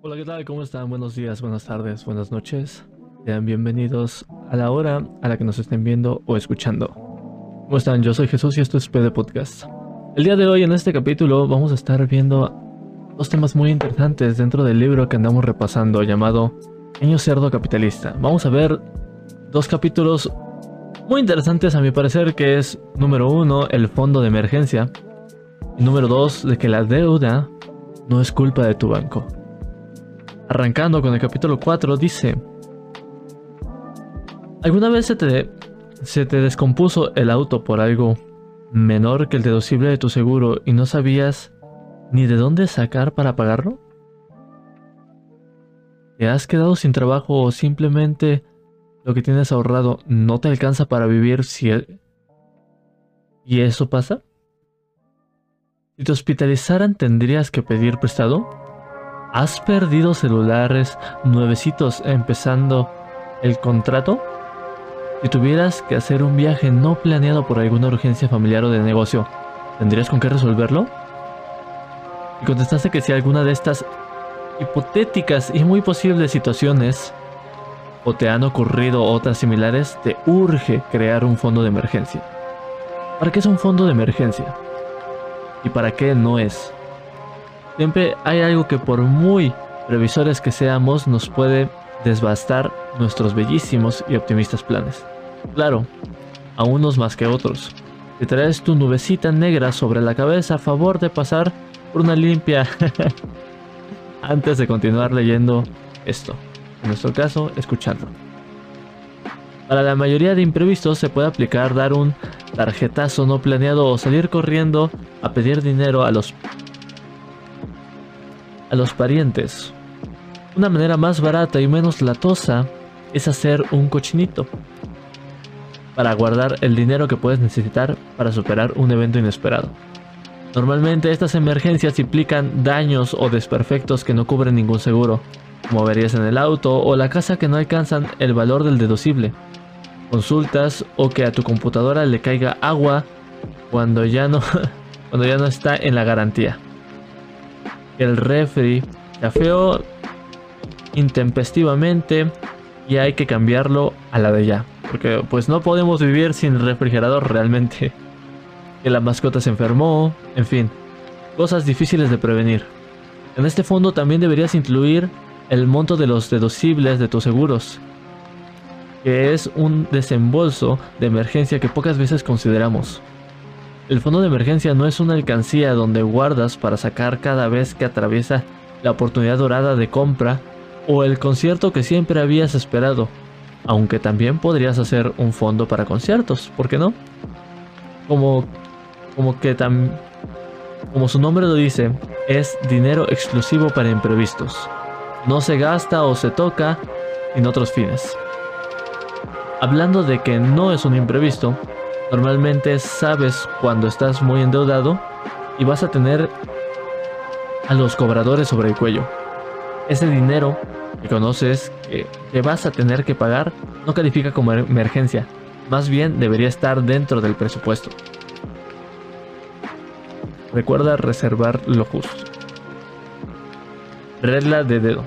Hola, ¿qué tal? ¿Cómo están? Buenos días, buenas tardes, buenas noches. Sean bienvenidos a la hora a la que nos estén viendo o escuchando. ¿Cómo están? Yo soy Jesús y esto es PD Podcast. El día de hoy en este capítulo vamos a estar viendo dos temas muy interesantes dentro del libro que andamos repasando llamado Pequeño Cerdo Capitalista. Vamos a ver dos capítulos muy interesantes a mi parecer que es número uno el fondo de emergencia y número dos de que la deuda no es culpa de tu banco. Arrancando con el capítulo 4 dice, ¿alguna vez se te, se te descompuso el auto por algo menor que el deducible de tu seguro y no sabías ni de dónde sacar para pagarlo? ¿Te has quedado sin trabajo o simplemente lo que tienes ahorrado no te alcanza para vivir si ¿Y eso pasa? Si te hospitalizaran tendrías que pedir prestado. ¿Has perdido celulares nuevecitos empezando el contrato? Si tuvieras que hacer un viaje no planeado por alguna urgencia familiar o de negocio, ¿tendrías con qué resolverlo? Y contestaste que si alguna de estas hipotéticas y muy posibles situaciones o te han ocurrido otras similares, te urge crear un fondo de emergencia. ¿Para qué es un fondo de emergencia? ¿Y para qué no es? Siempre hay algo que por muy previsores que seamos nos puede desbastar nuestros bellísimos y optimistas planes. Claro, a unos más que otros. Te traes tu nubecita negra sobre la cabeza a favor de pasar por una limpia antes de continuar leyendo esto. En nuestro caso, escuchando. Para la mayoría de imprevistos se puede aplicar dar un tarjetazo no planeado o salir corriendo a pedir dinero a los a los parientes una manera más barata y menos latosa es hacer un cochinito para guardar el dinero que puedes necesitar para superar un evento inesperado. Normalmente estas emergencias implican daños o desperfectos que no cubren ningún seguro, como en el auto o la casa que no alcanzan el valor del deducible, consultas o que a tu computadora le caiga agua cuando ya no, cuando ya no está en la garantía. El refri, café intempestivamente y hay que cambiarlo a la de ya. Porque pues no podemos vivir sin refrigerador realmente. Que la mascota se enfermó, en fin, cosas difíciles de prevenir. En este fondo también deberías incluir el monto de los deducibles de tus seguros, que es un desembolso de emergencia que pocas veces consideramos. El fondo de emergencia no es una alcancía donde guardas para sacar cada vez que atraviesa la oportunidad dorada de compra o el concierto que siempre habías esperado, aunque también podrías hacer un fondo para conciertos, ¿por qué no? Como, como que tan, como su nombre lo dice, es dinero exclusivo para imprevistos. No se gasta o se toca en otros fines. Hablando de que no es un imprevisto, normalmente sabes cuando estás muy endeudado y vas a tener a los cobradores sobre el cuello. Ese dinero que conoces que, vas a tener que pagar no califica como emergencia, más bien debería estar dentro del presupuesto. Recuerda reservar lo justo. Regla de dedo.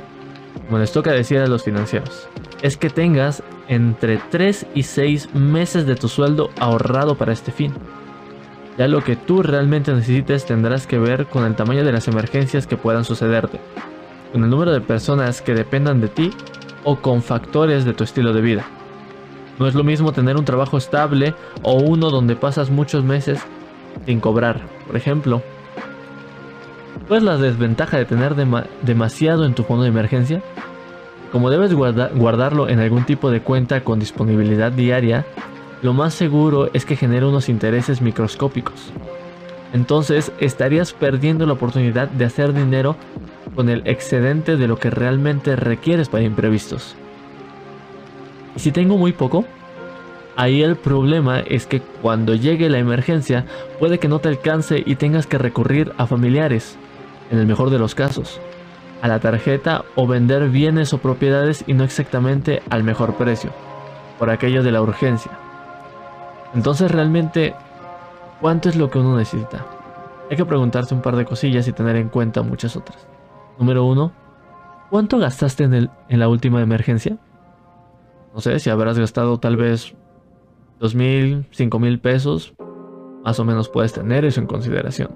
Como les toca decir a los financieros, es que tengas entre 3 y 6 meses de tu sueldo ahorrado para este fin. Ya lo que tú realmente necesites tendrás que ver con el tamaño de las emergencias que puedan sucederte con el número de personas que dependan de ti o con factores de tu estilo de vida. No es lo mismo tener un trabajo estable o uno donde pasas muchos meses sin cobrar, por ejemplo. ¿Cuál es la desventaja de tener demasiado en tu fondo de emergencia? Como debes guardarlo en algún tipo de cuenta con disponibilidad diaria, lo más seguro es que genere unos intereses microscópicos. Entonces estarías perdiendo la oportunidad de hacer dinero con el excedente de lo que realmente requieres para imprevistos. Y si tengo muy poco, ahí el problema es que cuando llegue la emergencia puede que no te alcance y tengas que recurrir a familiares, en el mejor de los casos, a la tarjeta o vender bienes o propiedades y no exactamente al mejor precio, por aquello de la urgencia. Entonces realmente, ¿cuánto es lo que uno necesita? Hay que preguntarse un par de cosillas y tener en cuenta muchas otras. Número uno, ¿Cuánto gastaste en, el, en la última emergencia? No sé, si habrás gastado tal vez dos mil, cinco mil pesos, más o menos puedes tener eso en consideración.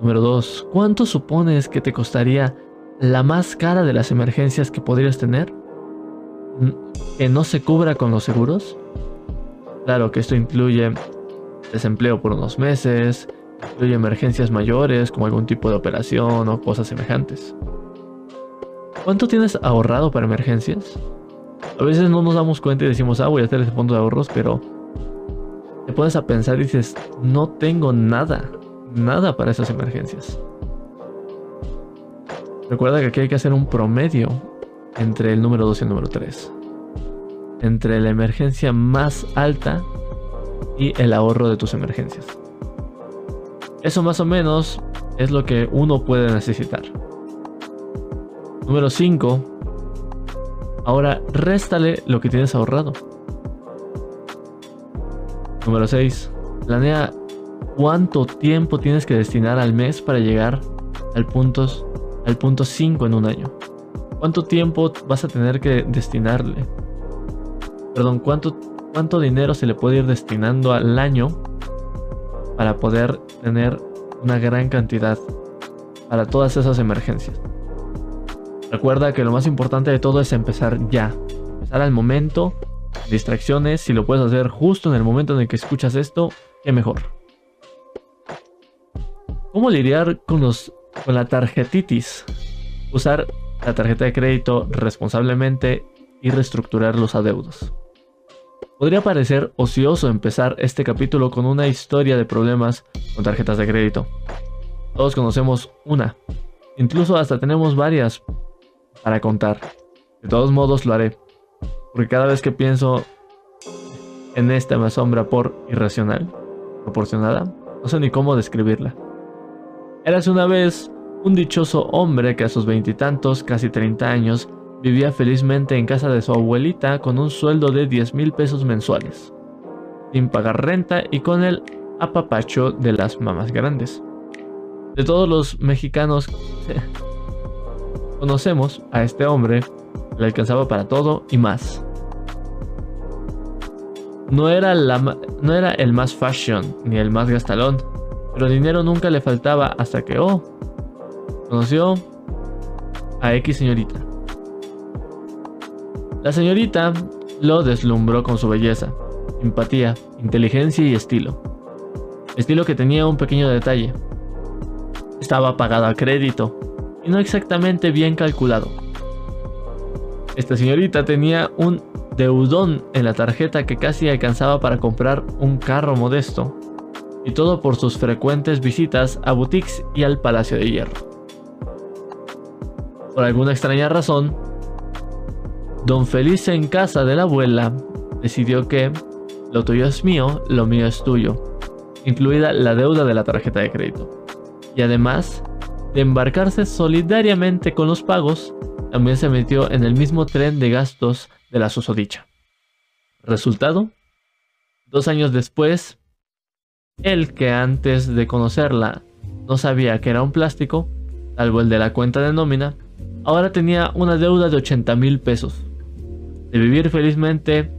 Número 2. ¿Cuánto supones que te costaría la más cara de las emergencias que podrías tener? ¿Que no se cubra con los seguros? Claro que esto incluye desempleo por unos meses, incluye emergencias mayores como algún tipo de operación o cosas semejantes. ¿Cuánto tienes ahorrado para emergencias? A veces no nos damos cuenta y decimos, ah, voy a hacer ese fondo de ahorros, pero te pones a pensar y dices, no tengo nada, nada para esas emergencias. Recuerda que aquí hay que hacer un promedio entre el número 2 y el número 3. Entre la emergencia más alta y el ahorro de tus emergencias. Eso más o menos es lo que uno puede necesitar. Número 5. Ahora réstale lo que tienes ahorrado. Número 6. Planea cuánto tiempo tienes que destinar al mes para llegar al, puntos, al punto 5 en un año. ¿Cuánto tiempo vas a tener que destinarle? Perdón, ¿cuánto, ¿cuánto dinero se le puede ir destinando al año para poder tener una gran cantidad para todas esas emergencias? Recuerda que lo más importante de todo es empezar ya. Empezar al momento distracciones, si lo puedes hacer justo en el momento en el que escuchas esto, qué mejor. ¿Cómo lidiar con, los, con la tarjetitis? Usar la tarjeta de crédito responsablemente y reestructurar los adeudos. Podría parecer ocioso empezar este capítulo con una historia de problemas con tarjetas de crédito. Todos conocemos una. Incluso hasta tenemos varias para contar. De todos modos lo haré. Porque cada vez que pienso en esta me asombra por irracional, proporcionada, no sé ni cómo describirla. Eras una vez un dichoso hombre que a sus veintitantos, casi treinta años, vivía felizmente en casa de su abuelita con un sueldo de 10 mil pesos mensuales, sin pagar renta y con el apapacho de las mamás grandes. De todos los mexicanos conocemos a este hombre, le alcanzaba para todo y más. No era, la, no era el más fashion ni el más gastalón, pero dinero nunca le faltaba hasta que, oh, conoció a X señorita. La señorita lo deslumbró con su belleza, simpatía, inteligencia y estilo. Estilo que tenía un pequeño detalle. Estaba pagado a crédito y no exactamente bien calculado. Esta señorita tenía un deudón en la tarjeta que casi alcanzaba para comprar un carro modesto, y todo por sus frecuentes visitas a boutiques y al Palacio de Hierro. Por alguna extraña razón, don Felice en casa de la abuela decidió que lo tuyo es mío, lo mío es tuyo, incluida la deuda de la tarjeta de crédito. Y además de embarcarse solidariamente con los pagos, también se metió en el mismo tren de gastos de la susodicha. Resultado, dos años después, él que antes de conocerla no sabía que era un plástico, salvo el de la cuenta de nómina, ahora tenía una deuda de 80 mil pesos. De vivir felizmente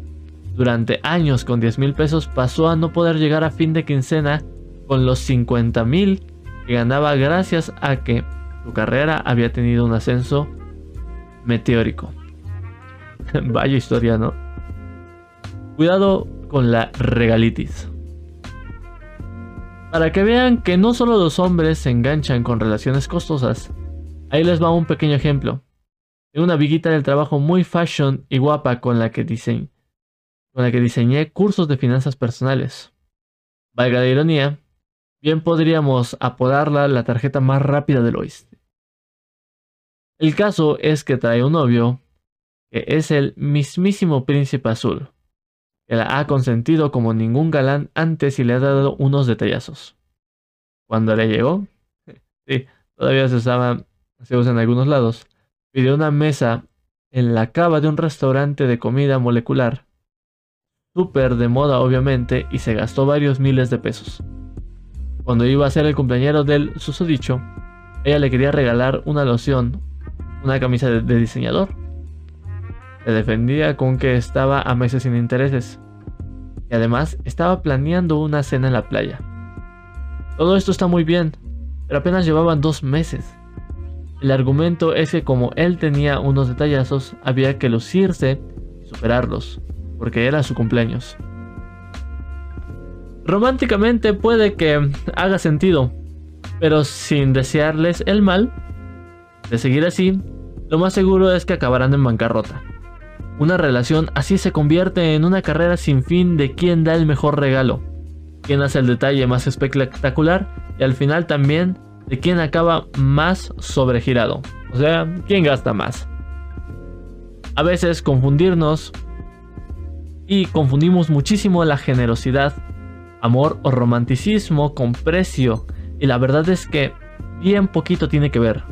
durante años con 10 mil pesos pasó a no poder llegar a fin de quincena con los 50 mil que ganaba gracias a que su carrera había tenido un ascenso meteórico. Vaya historia, ¿no? Cuidado con la regalitis. Para que vean que no solo los hombres se enganchan con relaciones costosas, ahí les va un pequeño ejemplo. De una viguita del trabajo muy fashion y guapa con la que diseñé, cursos de finanzas personales. Valga la ironía, bien podríamos apodarla la tarjeta más rápida del oeste. El caso es que trae un novio que es el mismísimo príncipe azul, la ha consentido como ningún galán antes y le ha dado unos detallazos. Cuando le llegó, sí, todavía se usaba, se usa en algunos lados, pidió una mesa en la cava de un restaurante de comida molecular, súper de moda obviamente, y se gastó varios miles de pesos. Cuando iba a ser el cumpleañero del susodicho, ella le quería regalar una loción una camisa de, de diseñador. Se defendía con que estaba a meses sin intereses. Y además estaba planeando una cena en la playa. Todo esto está muy bien, pero apenas llevaban dos meses. El argumento es que como él tenía unos detallazos, había que lucirse y superarlos, porque era su cumpleaños. Románticamente puede que haga sentido, pero sin desearles el mal, de seguir así, lo más seguro es que acabarán en bancarrota. Una relación así se convierte en una carrera sin fin de quién da el mejor regalo, quién hace el detalle más espectacular y al final también de quién acaba más sobregirado, o sea, quién gasta más. A veces confundirnos y confundimos muchísimo la generosidad, amor o romanticismo con precio y la verdad es que bien poquito tiene que ver.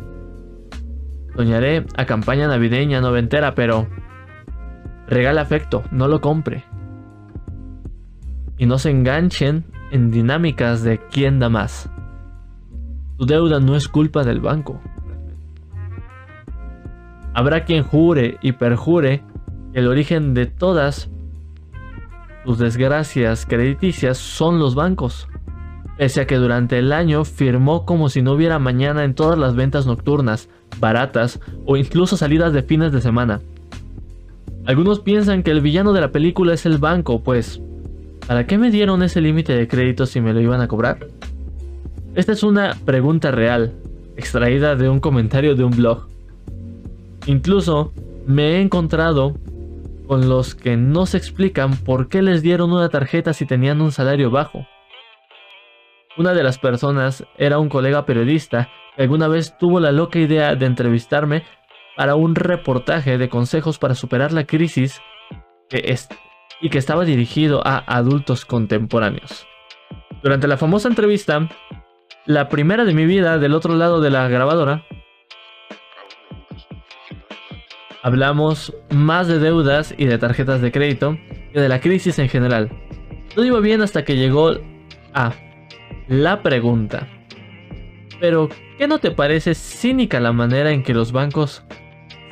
Soñaré a campaña navideña noventera, pero regala afecto, no lo compre. Y no se enganchen en dinámicas de quién da más. Tu deuda no es culpa del banco. Habrá quien jure y perjure que el origen de todas tus desgracias crediticias son los bancos. Pese a que durante el año firmó como si no hubiera mañana en todas las ventas nocturnas, baratas o incluso salidas de fines de semana. Algunos piensan que el villano de la película es el banco, pues, ¿para qué me dieron ese límite de crédito si me lo iban a cobrar? Esta es una pregunta real, extraída de un comentario de un blog. Incluso me he encontrado con los que no se explican por qué les dieron una tarjeta si tenían un salario bajo. Una de las personas era un colega periodista que alguna vez tuvo la loca idea de entrevistarme para un reportaje de consejos para superar la crisis y que estaba dirigido a adultos contemporáneos. Durante la famosa entrevista, la primera de mi vida del otro lado de la grabadora, hablamos más de deudas y de tarjetas de crédito que de la crisis en general. Todo iba bien hasta que llegó a la pregunta. Pero, ¿qué no te parece cínica la manera en que los bancos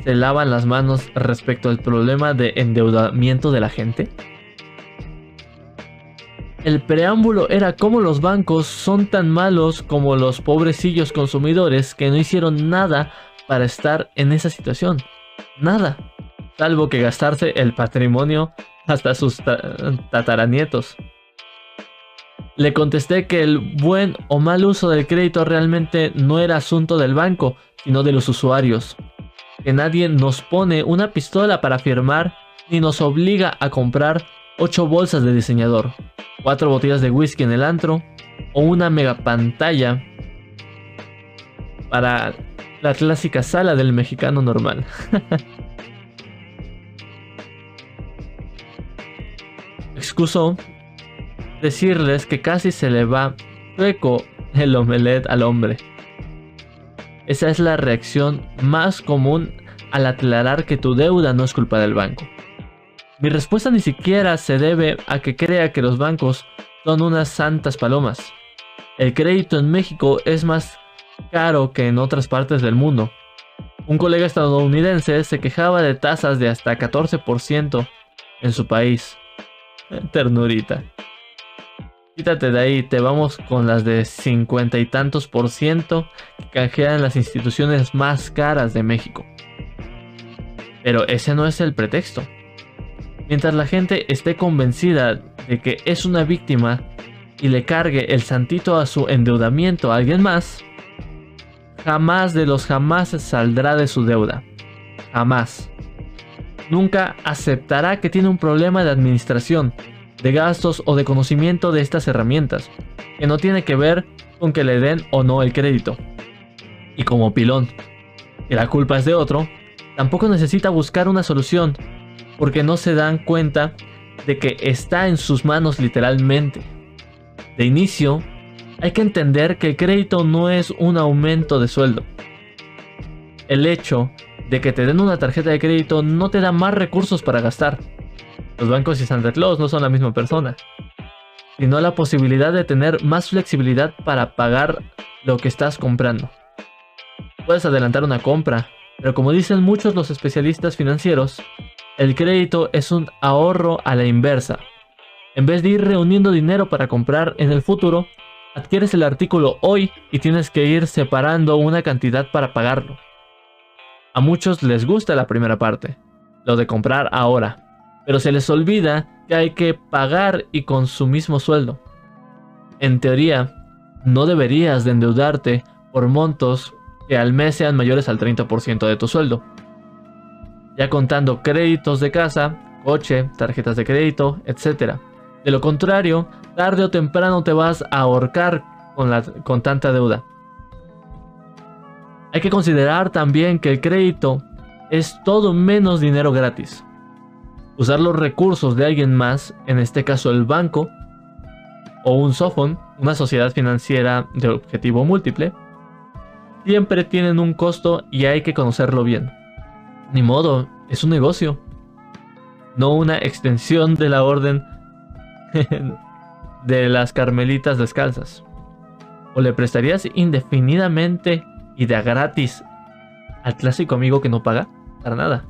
se lavan las manos respecto al problema de endeudamiento de la gente? El preámbulo era cómo los bancos son tan malos como los pobrecillos consumidores que no hicieron nada para estar en esa situación. Nada. Salvo que gastarse el patrimonio hasta sus tataranietos. Le contesté que el buen o mal uso del crédito realmente no era asunto del banco, sino de los usuarios. Que nadie nos pone una pistola para firmar ni nos obliga a comprar 8 bolsas de diseñador, 4 botellas de whisky en el antro o una mega pantalla para la clásica sala del mexicano normal. Excuso decirles que casi se le va hueco el omelette al hombre. Esa es la reacción más común al aclarar que tu deuda no es culpa del banco. Mi respuesta ni siquiera se debe a que crea que los bancos son unas santas palomas. El crédito en México es más caro que en otras partes del mundo. Un colega estadounidense se quejaba de tasas de hasta 14% en su país. Ternurita. Quítate de ahí, te vamos con las de 50 y tantos por ciento que canjean las instituciones más caras de México. Pero ese no es el pretexto. Mientras la gente esté convencida de que es una víctima y le cargue el santito a su endeudamiento a alguien más, jamás de los jamás saldrá de su deuda. Jamás. Nunca aceptará que tiene un problema de administración, de gastos o de conocimiento de estas herramientas, que no tiene que ver con que le den o no el crédito. Y como pilón, que la culpa es de otro, tampoco necesita buscar una solución, porque no se dan cuenta de que está en sus manos literalmente. De inicio, hay que entender que el crédito no es un aumento de sueldo. El hecho de que te den una tarjeta de crédito no te da más recursos para gastar. Los bancos y Santa Claus no son la misma persona, sino la posibilidad de tener más flexibilidad para pagar lo que estás comprando. Puedes adelantar una compra, Pero como dicen muchos los especialistas financieros, el crédito es un ahorro a la inversa. En vez de ir reuniendo dinero para comprar en el futuro, adquieres el artículo hoy y tienes que ir separando una cantidad para pagarlo. A muchos les gusta la primera parte, lo de comprar ahora, pero se les olvida que hay que pagar y con su mismo sueldo. En teoría, no deberías de endeudarte por montos que al mes sean mayores al 30% de tu sueldo. Ya contando créditos de casa, coche, tarjetas de crédito, etc. De lo contrario, tarde o temprano te vas a ahorcar con, con tanta deuda. Hay que considerar también que el crédito es todo menos dinero gratis. Usar los recursos de alguien más, en este caso el banco, o un SOFON, una sociedad financiera de objetivo múltiple, siempre tienen un costo y hay que conocerlo bien. Ni modo, es un negocio, no una extensión de la orden de las carmelitas descalzas. ¿O le prestarías indefinidamente y de gratis al clásico amigo que no paga? Para nada.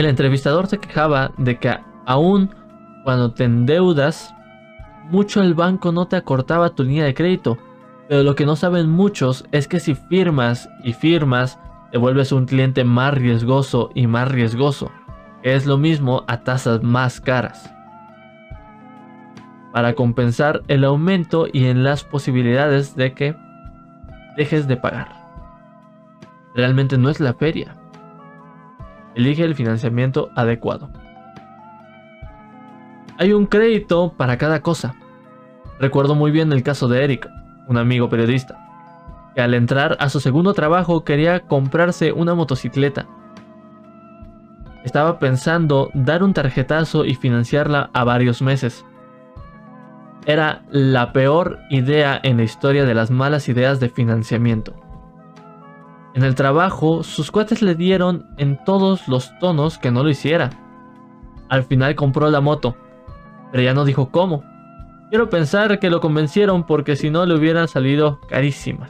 El entrevistador se quejaba de que aún cuando te endeudas, mucho el banco no te acortaba tu línea de crédito. Pero lo que no saben muchos es que si firmas y firmas, te vuelves un cliente más riesgoso y más riesgoso. Es lo mismo a tasas más caras. Para compensar el aumento y en las posibilidades de que dejes de pagar. Realmente no es la feria. Elige el financiamiento adecuado. Hay un crédito para cada cosa. Recuerdo muy bien el caso de Eric, un amigo periodista, que al entrar a su segundo trabajo quería comprarse una motocicleta. Estaba pensando dar un tarjetazo y financiarla a varios meses. Era la peor idea en la historia de las malas ideas de financiamiento. En el trabajo, sus cuates le dieron en todos los tonos que no lo hiciera. Al final compró la moto, pero ya no dijo cómo. Quiero pensar que lo convencieron porque si no le hubieran salido carísima.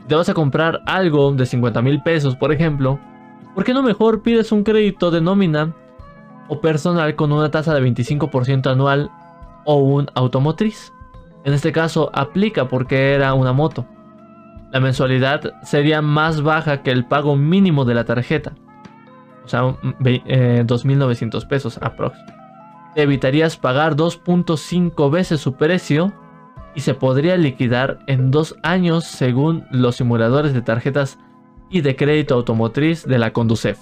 Si te vas a comprar algo de 50 mil pesos, por ejemplo, ¿por qué no mejor pides un crédito de nómina o personal con una tasa de 25% anual o un automotriz? En este caso aplica porque era una moto. La mensualidad sería más baja que el pago mínimo de la tarjeta. O sea, 2.900 eh, pesos aproximadamente evitarías pagar 2.5 veces su precio y se podría liquidar en dos años según los simuladores de tarjetas y de crédito automotriz de la Conducef.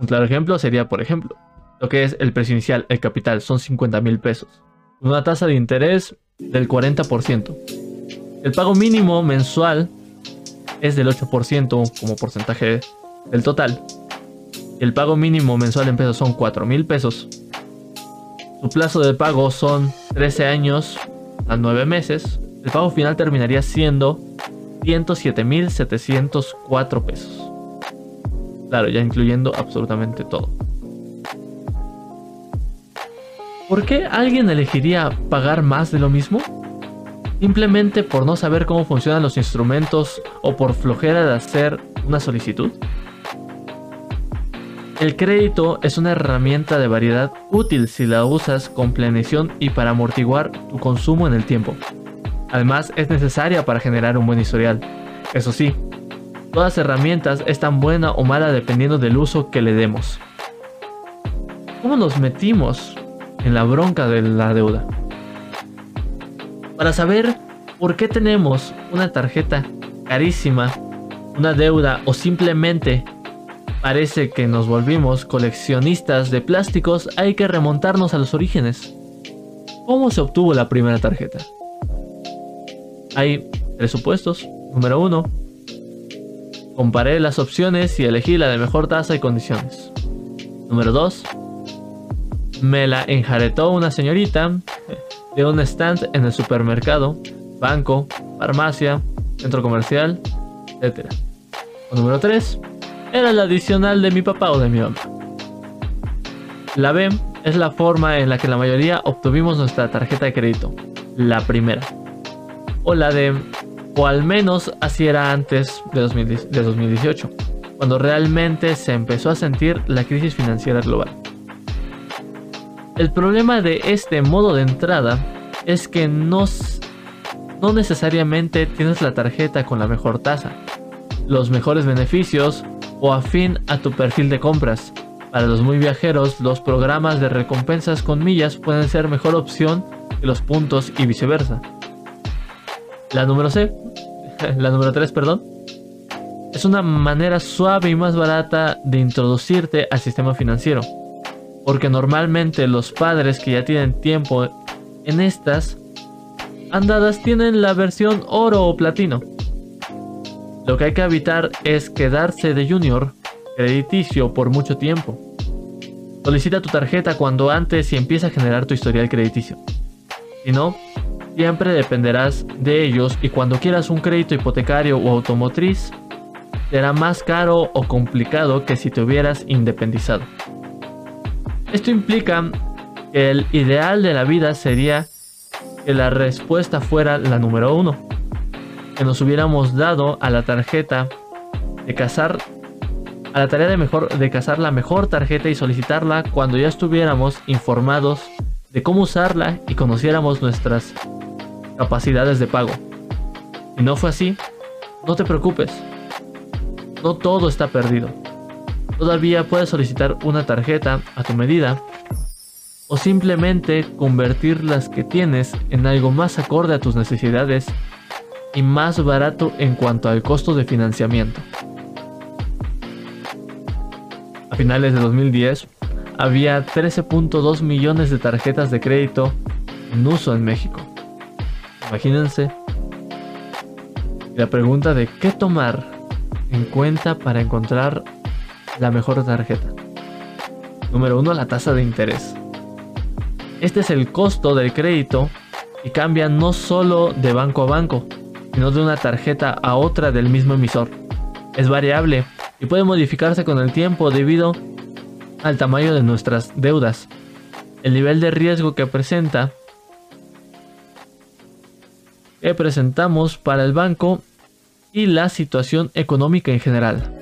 Un claro ejemplo sería, por ejemplo, lo que es el precio inicial, el capital, son 50 mil pesos, una tasa de interés del 40%. El pago mínimo mensual es del 8% como porcentaje del total. El pago mínimo mensual en pesos son 4 mil pesos su plazo de pago son 13 años a 9 meses. El pago final terminaría siendo 107.704 pesos. Claro, ya incluyendo absolutamente todo. ¿Por qué alguien elegiría pagar más de lo mismo? ¿Simplemente por no saber cómo funcionan los instrumentos o por flojera de hacer una solicitud? El crédito es una herramienta de variedad útil si la usas con planeación y para amortiguar tu consumo en el tiempo. Además, es necesaria para generar un buen historial. Eso sí, todas herramientas es tan buena o mala dependiendo del uso que le demos. ¿Cómo nos metimos en la bronca de la deuda? Para saber por qué tenemos una tarjeta carísima, una deuda o simplemente Parece que nos volvimos coleccionistas de plásticos, hay que remontarnos a los orígenes. ¿Cómo se obtuvo la primera tarjeta? Hay tres supuestos. Número uno, comparé las opciones y elegí la de mejor tasa y condiciones. Número 2. Me la enjaretó una señorita de un stand en el supermercado, banco, farmacia, centro comercial, etc. número 3 era la adicional de mi papá o de mi mamá. La B es la forma en la que la mayoría obtuvimos nuestra tarjeta de crédito, la primera. O la de, o al menos así era antes de, 2018, cuando realmente se empezó a sentir la crisis financiera global. El problema de este modo de entrada es que no, no necesariamente tienes la tarjeta con la mejor tasa, los mejores beneficios o afín a tu perfil de compras. Para los muy viajeros, los programas de recompensas con millas pueden ser mejor opción que los puntos y viceversa. La número C, la número 3, perdón, es una manera suave y más barata de introducirte al sistema financiero. Porque normalmente los padres que ya tienen tiempo en estas andadas tienen la versión oro o platino. Lo que hay que evitar es quedarse de junior crediticio por mucho tiempo. Solicita tu tarjeta cuando antes y empieza a generar tu historial crediticio. Si no, siempre dependerás de ellos y cuando quieras un crédito hipotecario o automotriz, será más caro o complicado que si te hubieras independizado. Esto implica que el ideal de la vida sería que la respuesta fuera la número uno, que nos hubiéramos dado a la tarjeta de cazar a la tarea de mejor de cazar la mejor tarjeta y solicitarla cuando ya estuviéramos informados de cómo usarla y conociéramos nuestras capacidades de pago. Si no fue así, no te preocupes. No todo está perdido. Todavía puedes solicitar una tarjeta a tu medida o simplemente convertir las que tienes en algo más acorde a tus necesidades y más barato en cuanto al costo de financiamiento. A finales de 2010 había 13.2 millones de tarjetas de crédito en uso en México. Imagínense. la pregunta de qué tomar en cuenta para encontrar la mejor tarjeta. Número 1. La tasa de interés. Este es el costo del crédito y cambia no solo de banco a banco, sino de una tarjeta a otra del mismo emisor. Es variable y puede modificarse con el tiempo debido al tamaño de nuestras deudas, el nivel de riesgo que presenta que presentamos para el banco y la situación económica en general.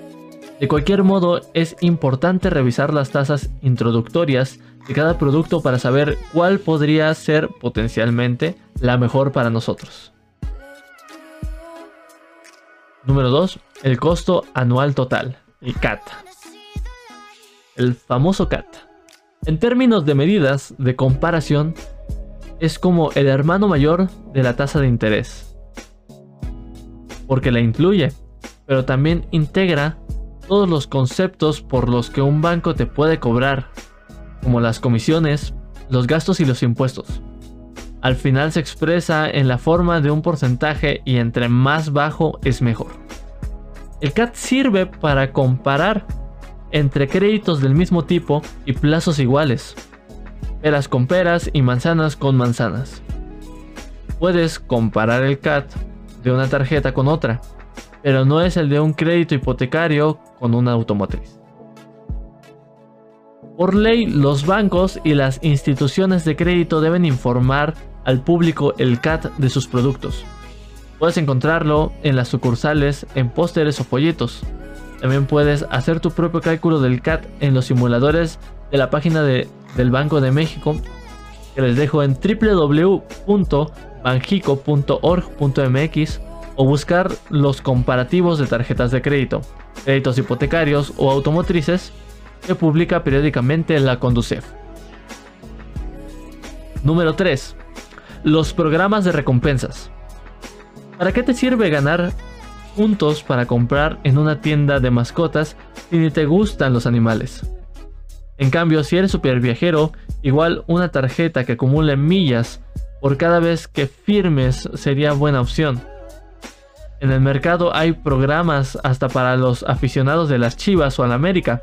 De cualquier modo, es importante revisar las tasas introductorias de cada producto para saber cuál podría ser potencialmente la mejor para nosotros. Número 2. El costo anual total, el CAT. El famoso CAT. En términos de medidas de comparación, es como el hermano mayor de la tasa de interés. Porque la incluye, pero también integra todos los conceptos por los que un banco te puede cobrar, como las comisiones, los gastos y los impuestos. Al final se expresa en la forma de un porcentaje y entre más bajo es mejor. El CAT sirve para comparar entre créditos del mismo tipo y plazos iguales, peras con peras y manzanas con manzanas. Puedes comparar el CAT de una tarjeta con otra, pero no es el de un crédito hipotecario con una automotriz. Por ley, los bancos y las instituciones de crédito deben informar al público el CAT de sus productos. Puedes encontrarlo en las sucursales, en pósteres o folletos. También puedes hacer tu propio cálculo del CAT en los simuladores de la página del Banco de México que les dejo en www.banjico.org.mx o buscar los comparativos de tarjetas de crédito, créditos hipotecarios o automotrices que publica periódicamente la Conducef. Número 3. Los programas de recompensas. ¿Para qué te sirve ganar puntos para comprar en una tienda de mascotas si ni te gustan los animales? En cambio, si eres super viajero, igual una tarjeta que acumule millas por cada vez que firmes sería buena opción. En el mercado hay programas hasta para los aficionados de las Chivas o al América,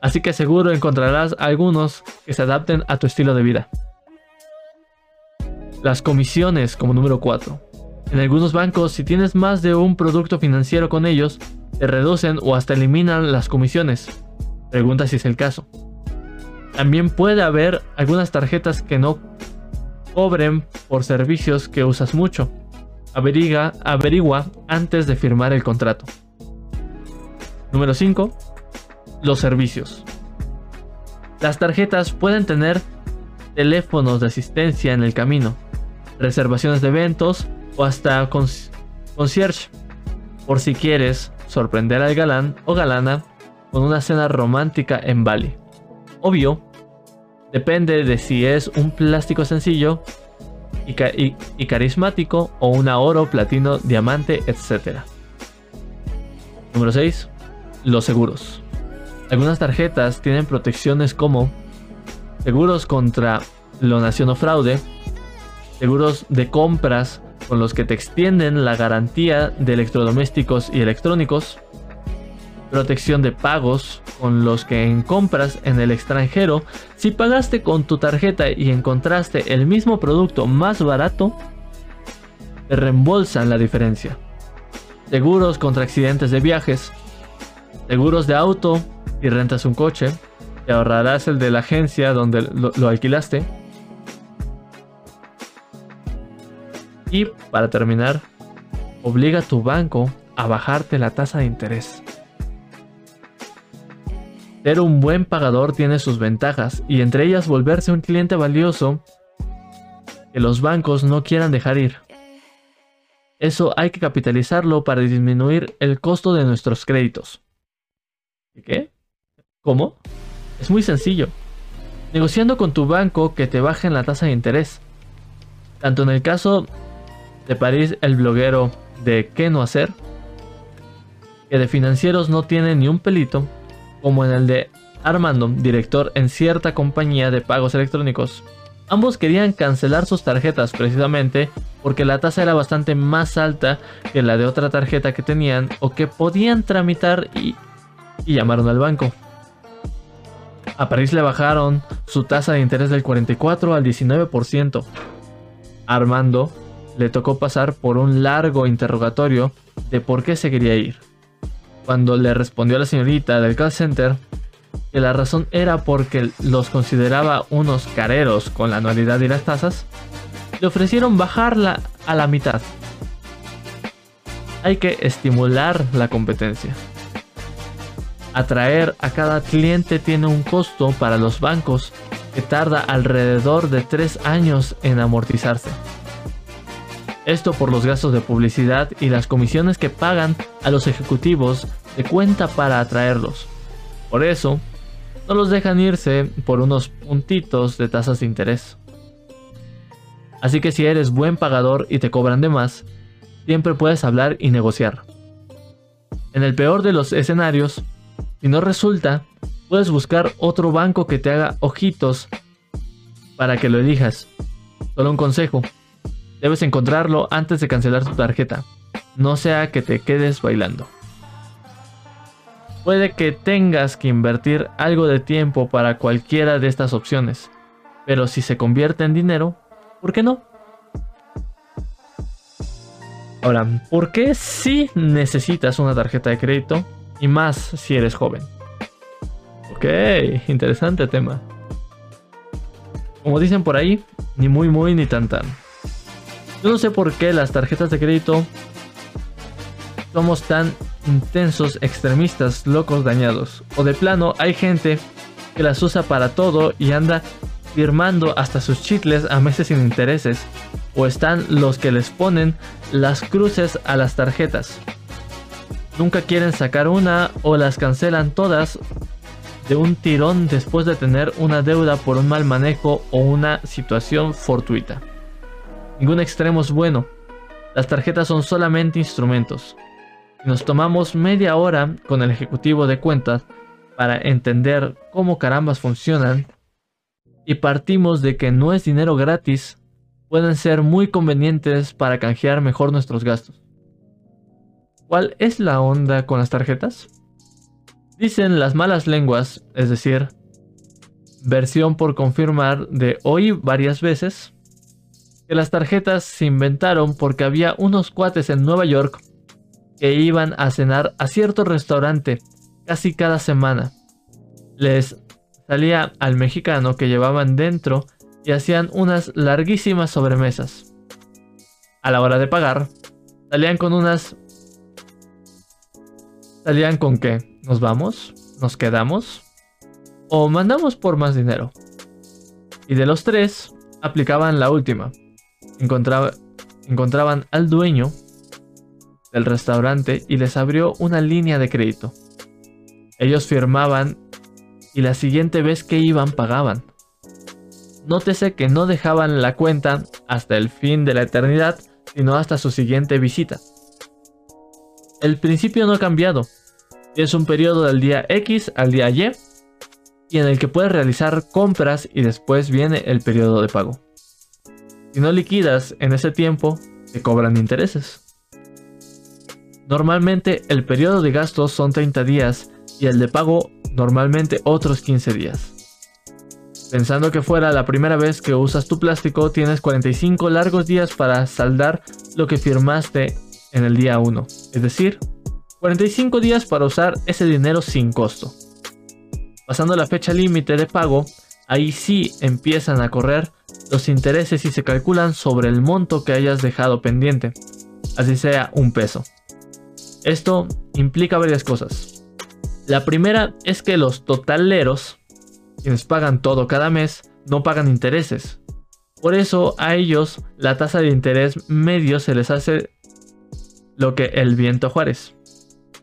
así que seguro encontrarás algunos que se adapten a tu estilo de vida. Las comisiones como número 4. En algunos bancos, si tienes más de un producto financiero con ellos, te reducen o hasta eliminan las comisiones. Pregunta si es el caso. También puede haber algunas tarjetas que no cobren por servicios que usas mucho. Averigua, averigua antes de firmar el contrato. Número 5. Los servicios. Las tarjetas pueden tener teléfonos de asistencia en el camino, reservaciones de eventos o hasta concierge, por si quieres sorprender al galán o galana con una cena romántica en Bali. Obvio, depende de si es un plástico sencillo y, carismático o una oro, platino, diamante, etc. Número 6. Los seguros. Algunas tarjetas tienen protecciones como seguros contra lonación o fraude, seguros de compras con los que te extienden la garantía de electrodomésticos y electrónicos, protección de pagos con los que en compras en el extranjero, si pagaste con tu tarjeta y encontraste el mismo producto más barato, te reembolsan la diferencia. Seguros contra accidentes de viajes, seguros de auto y rentas un coche, te ahorrarás el de la agencia donde lo, alquilaste. Y para terminar, obliga a tu banco a bajarte la tasa de interés. Ser un buen pagador tiene sus ventajas y entre ellas volverse un cliente valioso que los bancos no quieran dejar ir. Eso hay que capitalizarlo para disminuir el costo de nuestros créditos. ¿Qué? ¿Cómo? Es muy sencillo. Negociando con tu banco que te bajen la tasa de interés. Tanto en el caso de París, el bloguero de qué no hacer, que de financieros no tiene ni un pelito, como en el de Armando, director en cierta compañía de pagos electrónicos. Ambos querían cancelar sus tarjetas precisamente porque la tasa era bastante más alta que la de otra tarjeta que tenían o que podían tramitar y, llamaron al banco. A París le bajaron su tasa de interés del 44 al 19%. A Armando le tocó pasar por un largo interrogatorio de por qué se quería ir. Cuando le respondió a la señorita del call center que la razón era porque los consideraba unos careros con la anualidad y las tasas, le ofrecieron bajarla a la mitad. Hay que estimular la competencia. Atraer a cada cliente tiene un costo para los bancos que tarda alrededor de 3 años en amortizarse. Esto por los gastos de publicidad y las comisiones que pagan a los ejecutivos de cuenta para atraerlos. Por eso, no los dejan irse por unos puntitos de tasas de interés. Así que si eres buen pagador y te cobran de más, siempre puedes hablar y negociar. En el peor de los escenarios, si no resulta, puedes buscar otro banco que te haga ojitos para que lo elijas. Solo un consejo. Debes encontrarlo antes de cancelar tu tarjeta. No sea que te quedes bailando. Puede que tengas que invertir algo de tiempo para cualquiera de estas opciones. Pero si se convierte en dinero, ¿por qué no? Ahora, ¿por qué si necesitas una tarjeta de crédito? y más si eres joven. Ok, interesante tema. Como dicen por ahí, ni muy muy ni tan tan. Yo no sé por qué las tarjetas de crédito somos tan intensos, extremistas, locos, dañados. O de plano hay gente que las usa para todo y anda firmando hasta sus chicles a meses sin intereses. O están los que les ponen las cruces a las tarjetas nunca quieren sacar una o las cancelan todas de un tirón después de tener una deuda por un mal manejo o una situación fortuita. Ningún extremo es bueno. Las tarjetas son solamente instrumentos. nos tomamos media hora con el ejecutivo de cuentas para entender cómo carambas funcionan y partimos de que no es dinero gratis, pueden ser muy convenientes para canjear mejor nuestros gastos. ¿Cuál es la onda con las tarjetas? Dicen las malas lenguas, es decir, versión por confirmar de hoy varias veces, que las tarjetas se inventaron porque había unos cuates en Nueva York que iban a cenar a cierto restaurante casi cada semana. Les salía al mexicano que llevaban dentro y hacían unas larguísimas sobremesas. A la hora de pagar, salían con unas... ¿Salían con qué? ¿Nos vamos? ¿Nos quedamos? ¿O mandamos por más dinero? Y de los tres, aplicaban la última. Encontraban al dueño del restaurante y les abrió una línea de crédito. Ellos firmaban y la siguiente vez que iban pagaban. Nótese que no dejaban la cuenta hasta el fin de la eternidad, sino hasta su siguiente visita. El principio no ha cambiado. Es un periodo del día X al día Y y en el que puedes realizar compras y después viene el periodo de pago. Si no liquidas en ese tiempo, te cobran intereses. Normalmente el periodo de gastos son 30 días y el de pago normalmente otros 15 días. Pensando que fuera la primera vez que usas tu plástico, tienes 45 largos días para saldar lo que firmaste en el día 1. Es decir, 45 días para usar ese dinero sin costo. Pasando la fecha límite de pago, ahí sí empiezan a correr los intereses y se calculan sobre el monto que hayas dejado pendiente, así sea un peso. Esto implica varias cosas. La primera es que los totaleros, quienes pagan todo cada mes, no pagan intereses. Por eso a ellos la tasa de interés medio se les hace lo que el viento Juárez.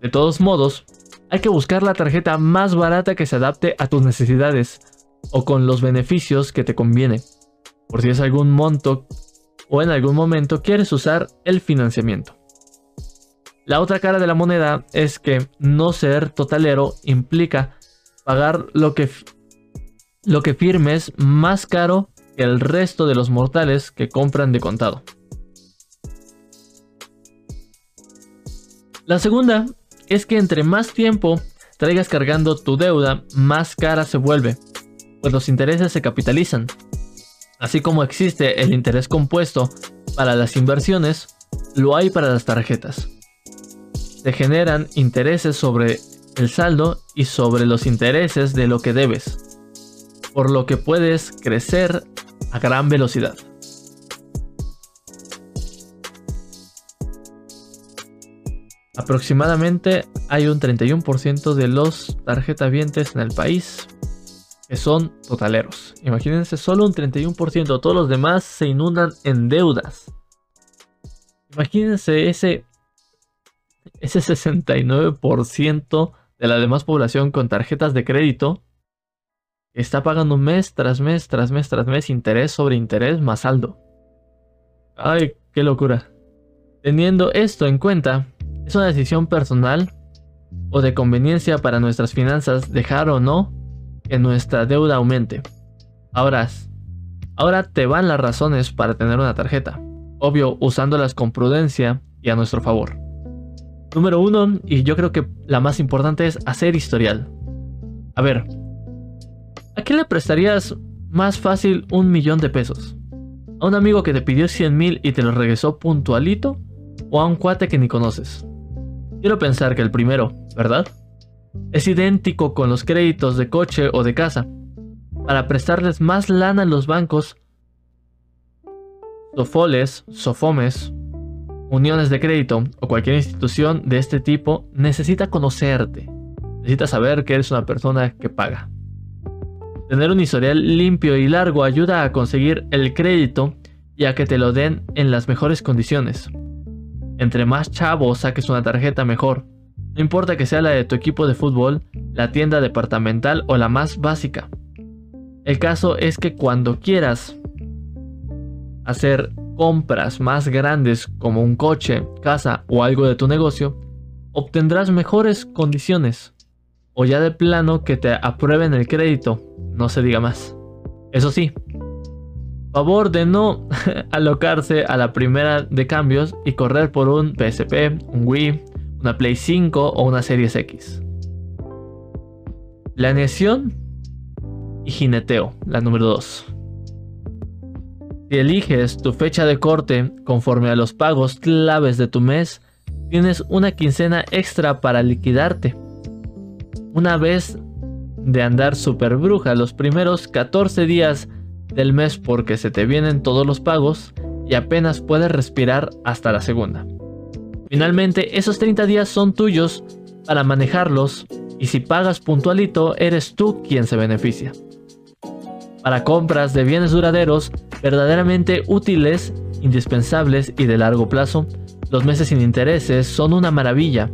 De todos modos, hay que buscar la tarjeta más barata que se adapte a tus necesidades o con los beneficios que te conviene. Por si es algún monto o en algún momento quieres usar el financiamiento. La otra cara de la moneda es que no ser totalero implica pagar lo que, lo que firmes más caro que el resto de los mortales que compran de contado. La segunda es que entre más tiempo traigas cargando tu deuda, más cara se vuelve, pues los intereses se capitalizan. Así como existe el interés compuesto para las inversiones, lo hay para las tarjetas se generan intereses sobre el saldo y sobre los intereses de lo que debes, por lo que puedes crecer a gran velocidad. Aproximadamente hay un 31% de los tarjetavientes en el país que son totaleros. Imagínense, solo un 31%, todos los demás se inundan en deudas. Imagínense ese ese 69% de la demás población con tarjetas de crédito está pagando mes tras mes, tras mes, tras mes interés sobre interés más saldo. Ay, qué locura. Teniendo esto en cuenta, es una decisión personal o de conveniencia para nuestras finanzas dejar o no que nuestra deuda aumente. Ahora, ahora te van las razones para tener una tarjeta, obvio usándolas con prudencia y a nuestro favor. Número uno, y yo creo que la más importante es hacer historial. A ver, ¿a quién le prestarías más fácil un millón de pesos? ¿A un amigo que te pidió 100 mil y te lo regresó puntualito? ¿O a un cuate que ni conoces? Quiero pensar que el primero, ¿verdad? Es idéntico con los créditos de coche o de casa. Para prestarles más lana en los bancos, sofoles, sofomes, uniones de crédito o cualquier institución de este tipo necesita conocerte. Necesita saber que eres una persona que paga. Tener un historial limpio y largo ayuda a conseguir el crédito y a que te lo den en las mejores condiciones. Entre más chavo saques una tarjeta mejor. No importa que sea la de tu equipo de fútbol, la tienda departamental o la más básica. El caso es que cuando quieras hacer compras más grandes como un coche, casa o algo de tu negocio, obtendrás mejores condiciones. O ya de plano que te aprueben el crédito, no se diga más. Eso sí, favor de no alocarse a la primera de cambios y correr por un PSP, un Wii, una Play 5 o una Series X. Planeación y jineteo, la número 2. Si eliges tu fecha de corte conforme a los pagos claves de tu mes, tienes una quincena extra para liquidarte. Una vez de andar super bruja los primeros 14 días del mes porque se te vienen todos los pagos y apenas puedes respirar hasta la segunda. Finalmente, esos 30 días son tuyos para manejarlos y si pagas puntualito, eres tú quien se beneficia. Para compras de bienes duraderos, verdaderamente útiles, indispensables y de largo plazo, los meses sin intereses son una maravilla.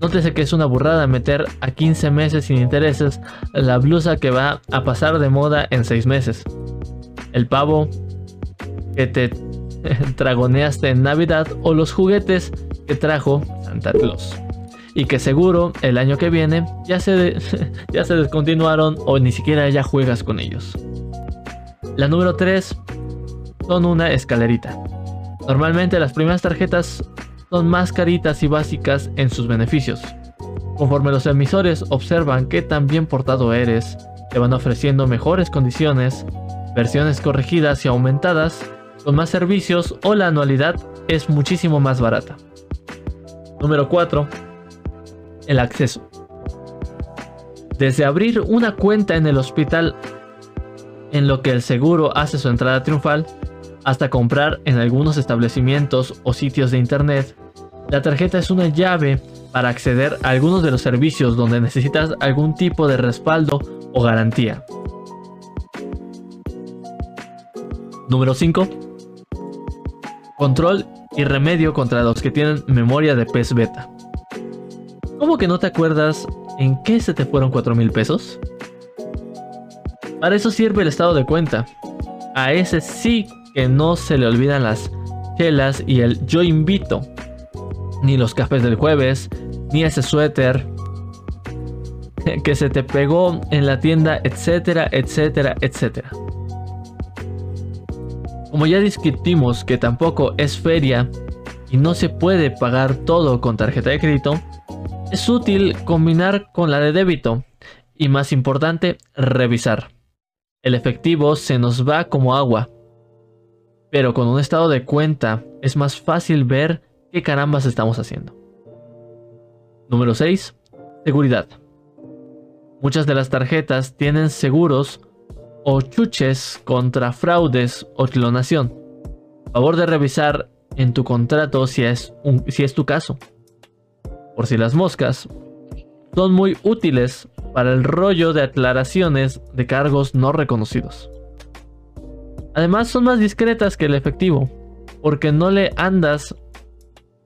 Nótese que es una burrada meter a 15 meses sin intereses la blusa que va a pasar de moda en 6 meses. El pavo que te tragoneaste en Navidad o los juguetes que trajo Santa Claus. Y que seguro el año que viene ya se, ya se descontinuaron o ni siquiera ya juegas con ellos. La número 3 son una escalerita. Normalmente las primeras tarjetas son más caritas y básicas en sus beneficios. Conforme los emisores observan qué tan bien portado eres, te van ofreciendo mejores condiciones, versiones corregidas y aumentadas, con más servicios o la anualidad es muchísimo más barata. Número 4. El acceso. Desde abrir una cuenta en el hospital en lo que el seguro hace su entrada triunfal, hasta comprar en algunos establecimientos o sitios de internet, la tarjeta es una llave para acceder a algunos de los servicios donde necesitas algún tipo de respaldo o garantía. Número 5. Control y remedio contra los que tienen memoria de pez beta. ¿Cómo que no te acuerdas en qué se te fueron 4 mil pesos? Para eso sirve el estado de cuenta. A ese sí que no se le olvidan las chelas y el yo invito. Ni los cafés del jueves, ni ese suéter que se te pegó en la tienda, etcétera, etcétera, etcétera. Como ya discutimos que tampoco es feria y no se puede pagar todo con tarjeta de crédito, es útil combinar con la de débito y más importante, revisar. El efectivo se nos va como agua pero con un estado de cuenta es más fácil ver qué carambas estamos haciendo. Número 6. Seguridad. Muchas de las tarjetas tienen seguros o chuches contra fraudes o clonación. Favor de revisar en tu contrato si es, si es tu caso. Por si las moscas, son muy útiles para el rollo de aclaraciones de cargos no reconocidos. Además son más discretas que el efectivo, porque no le andas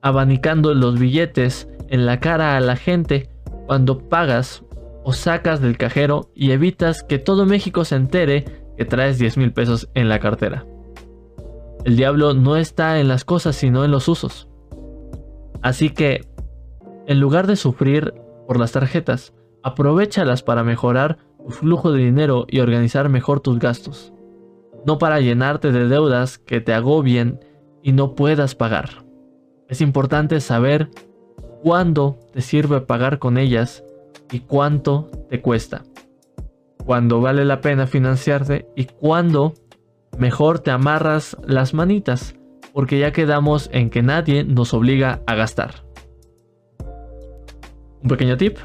abanicando los billetes en la cara a la gente cuando pagas o sacas del cajero y evitas que todo México se entere que traes 10 mil pesos en la cartera. El diablo no está en las cosas sino en los usos. Así que, en lugar de sufrir por las tarjetas, aprovechalas para mejorar tu flujo de dinero y organizar mejor tus gastos no para llenarte de deudas que te agobien y no puedas pagar. Es importante saber cuándo te sirve pagar con ellas y cuánto te cuesta. Cuándo vale la pena financiarte y cuándo mejor te amarras las manitas, porque ya quedamos en que nadie nos obliga a gastar. Un pequeño tip.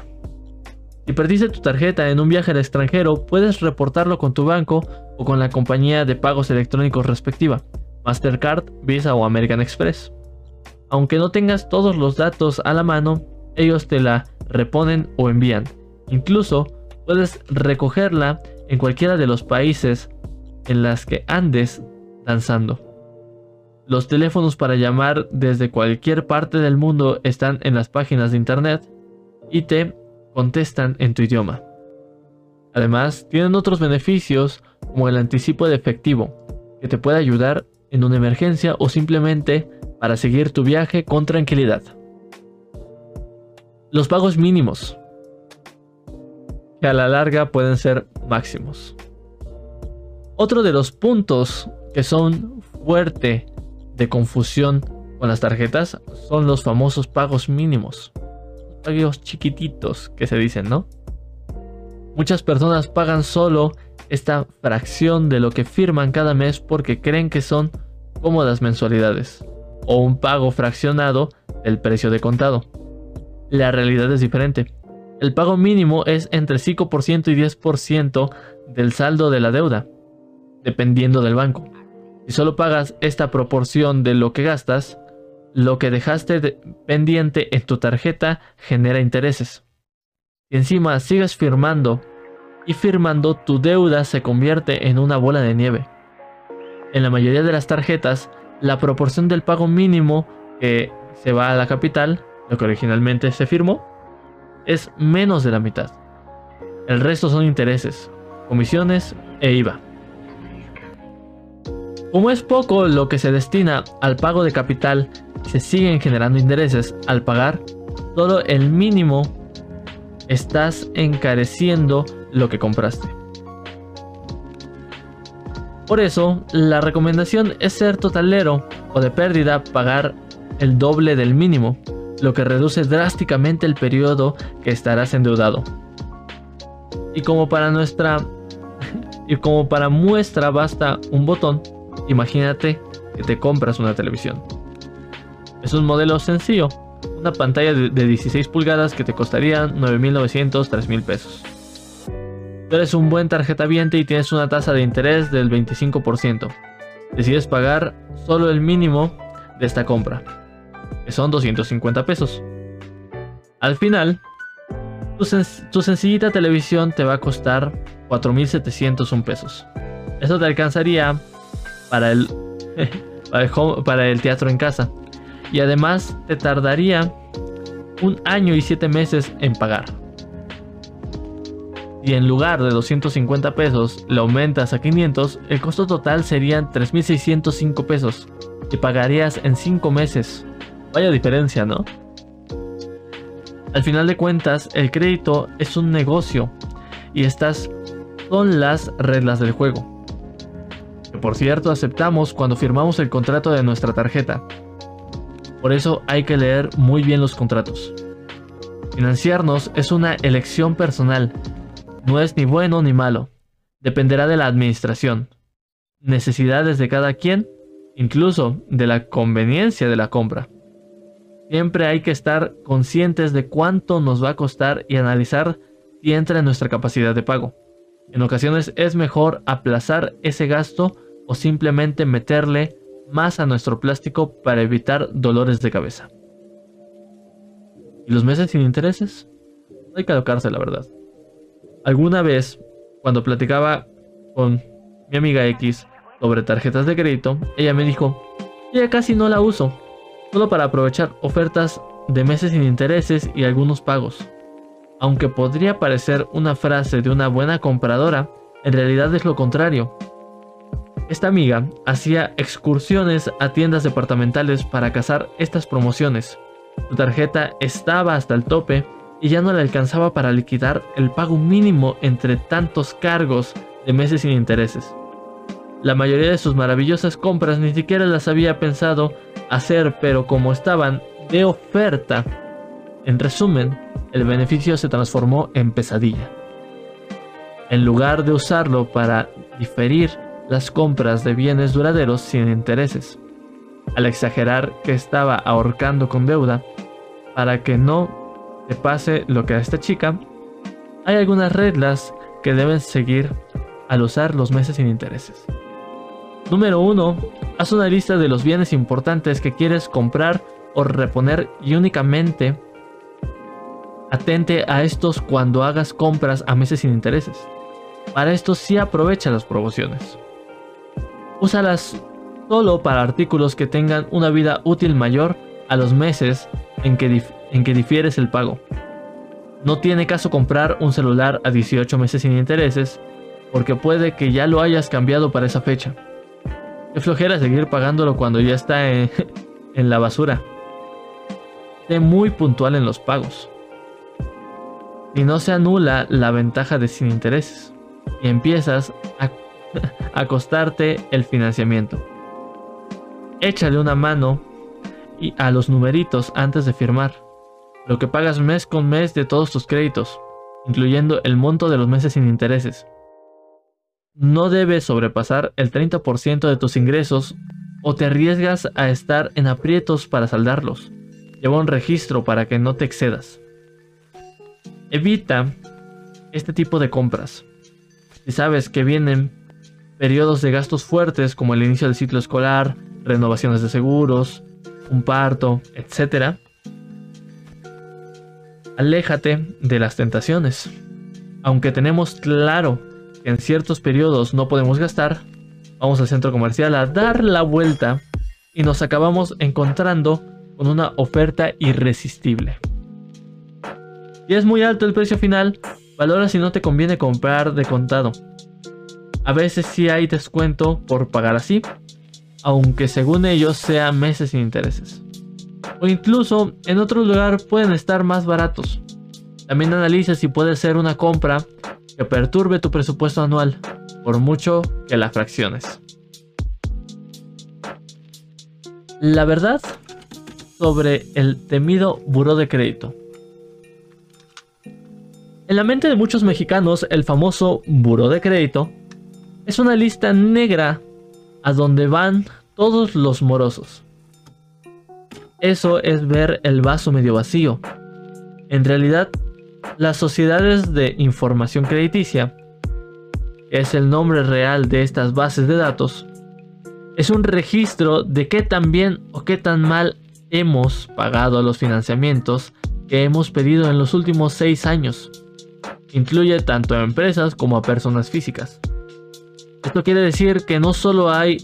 Si perdiste tu tarjeta en un viaje al extranjero, puedes reportarlo con tu banco o con la compañía de pagos electrónicos respectiva, Mastercard, Visa o American Express. Aunque no tengas todos los datos a la mano, ellos te la reponen o envían. Incluso puedes recogerla en cualquiera de los países en las que andes danzando. Los teléfonos para llamar desde cualquier parte del mundo están en las páginas de internet y te contestan en tu idioma. Además, tienen otros beneficios como el anticipo de efectivo, que te puede ayudar en una emergencia o simplemente para seguir tu viaje con tranquilidad. Los pagos mínimos, que a la larga pueden ser máximos. Otro de los puntos que son fuerte de confusión con las tarjetas son los famosos pagos mínimos. Pagos chiquititos que se dicen, ¿no? Muchas personas pagan solo esta fracción de lo que firman cada mes porque creen que son cómodas mensualidades o un pago fraccionado del precio de contado. La realidad es diferente. el pago mínimo es entre 5% y 10% del saldo de la deuda, dependiendo del banco. Si solo pagas esta proporción de lo que gastas, lo que dejaste pendiente en tu tarjeta genera intereses. Y encima sigues firmando y firmando tu deuda se convierte en una bola de nieve. En la mayoría de las tarjetas, la proporción del pago mínimo que se va a la capital, lo que originalmente se firmó, es menos de la mitad. El resto son intereses, comisiones e IVA. Como es poco lo que se destina al pago de capital, se siguen generando intereses al pagar solo el mínimo, estás encareciendo lo que compraste. Por eso, la recomendación es ser totalero o de pérdida pagar el doble del mínimo, lo que reduce drásticamente el periodo que estarás endeudado. Y como para nuestra y como para muestra basta un botón, imagínate que te compras una televisión. Es un modelo sencillo, una pantalla de 16 pulgadas que te costaría 9.900, 3.000 pesos. Tú eres un buen tarjeta viente y tienes una tasa de interés del 25%. Decides pagar solo el mínimo de esta compra, que son 250 pesos. Al final, tu, sencillita televisión te va a costar 4.701 pesos. Eso te alcanzaría para el, para el teatro en casa. Y además te tardaría un año y 7 meses en pagar y en lugar de 250 pesos le aumentas a 500, el costo total serían 3.605 pesos y pagarías en 5 meses. Vaya diferencia, ¿no? Al final de cuentas, el crédito es un negocio y estas son las reglas del juego. Que por cierto aceptamos cuando firmamos el contrato de nuestra tarjeta. Por eso hay que leer muy bien los contratos. Financiarnos es una elección personal no es ni bueno ni malo. Dependerá de la administración, necesidades de cada quien, incluso de la conveniencia de la compra. Siempre hay que estar conscientes de cuánto nos va a costar y analizar si entra en nuestra capacidad de pago. En ocasiones es mejor aplazar ese gasto o simplemente meterle más a nuestro plástico para evitar dolores de cabeza. ¿Y los meses sin intereses? No hay que alocarse, la verdad. Alguna vez, cuando platicaba con mi amiga X sobre tarjetas de crédito, ella me dijo, ya casi no la uso, solo para aprovechar ofertas de meses sin intereses y algunos pagos. Aunque podría parecer una frase de una buena compradora, en realidad es lo contrario. Esta amiga hacía excursiones a tiendas departamentales para cazar estas promociones. Su tarjeta estaba hasta el tope y ya no le alcanzaba para liquidar el pago mínimo entre tantos cargos de meses sin intereses. La mayoría de sus maravillosas compras ni siquiera las había pensado hacer, pero como estaban de oferta, en resumen, el beneficio se transformó en pesadilla. En lugar de usarlo para diferir las compras de bienes duraderos sin intereses, al exagerar que estaba ahorcando con deuda, para que no pase lo que a esta chica, hay algunas reglas que deben seguir al usar los meses sin intereses. Número 1. Haz una lista de los bienes importantes que quieres comprar o reponer y únicamente atente a estos cuando hagas compras a meses sin intereses. Para esto sí aprovecha las promociones. Úsalas solo para artículos que tengan una vida útil mayor a los meses en que en que difieres el pago. No tiene caso comprar un celular a 18 meses sin intereses, porque puede que ya lo hayas cambiado para esa fecha. Qué flojera seguir pagándolo cuando ya está en, la basura. Sé muy puntual en los pagos. Y no se anula la ventaja de sin intereses. Y empiezas a, costarte el financiamiento. Échale una mano a los numeritos antes de firmar lo que pagas mes con mes de todos tus créditos, incluyendo el monto de los meses sin intereses. No debes sobrepasar el 30% de tus ingresos o te arriesgas a estar en aprietos para saldarlos. Lleva un registro para que no te excedas. Evita este tipo de compras. Si sabes que vienen periodos de gastos fuertes como el inicio del ciclo escolar, renovaciones de seguros, un parto, etc., aléjate de las tentaciones. Aunque tenemos claro en ciertos periodos no podemos gastar, vamos al centro comercial a dar la vuelta y nos acabamos encontrando con una oferta irresistible. Si es muy alto el precio final, valora si no te conviene comprar de contado. A veces sí hay descuento por pagar así, aunque según ellos sean meses sin intereses. O incluso en otro lugar pueden estar más baratos. También analiza si puede ser una compra que perturbe tu presupuesto anual, por mucho que la fracciones. La verdad sobre el temido buró de crédito. En la mente de muchos mexicanos, el famoso buró de crédito es una lista negra a donde van todos los morosos. Eso es ver el vaso medio vacío. En realidad, las sociedades de información crediticia, que es el nombre real de estas bases de datos, es un registro de qué tan bien o qué tan mal hemos pagado los financiamientos que hemos pedido en los últimos seis años. Incluye tanto a empresas como a personas físicas. Esto quiere decir que no solo hay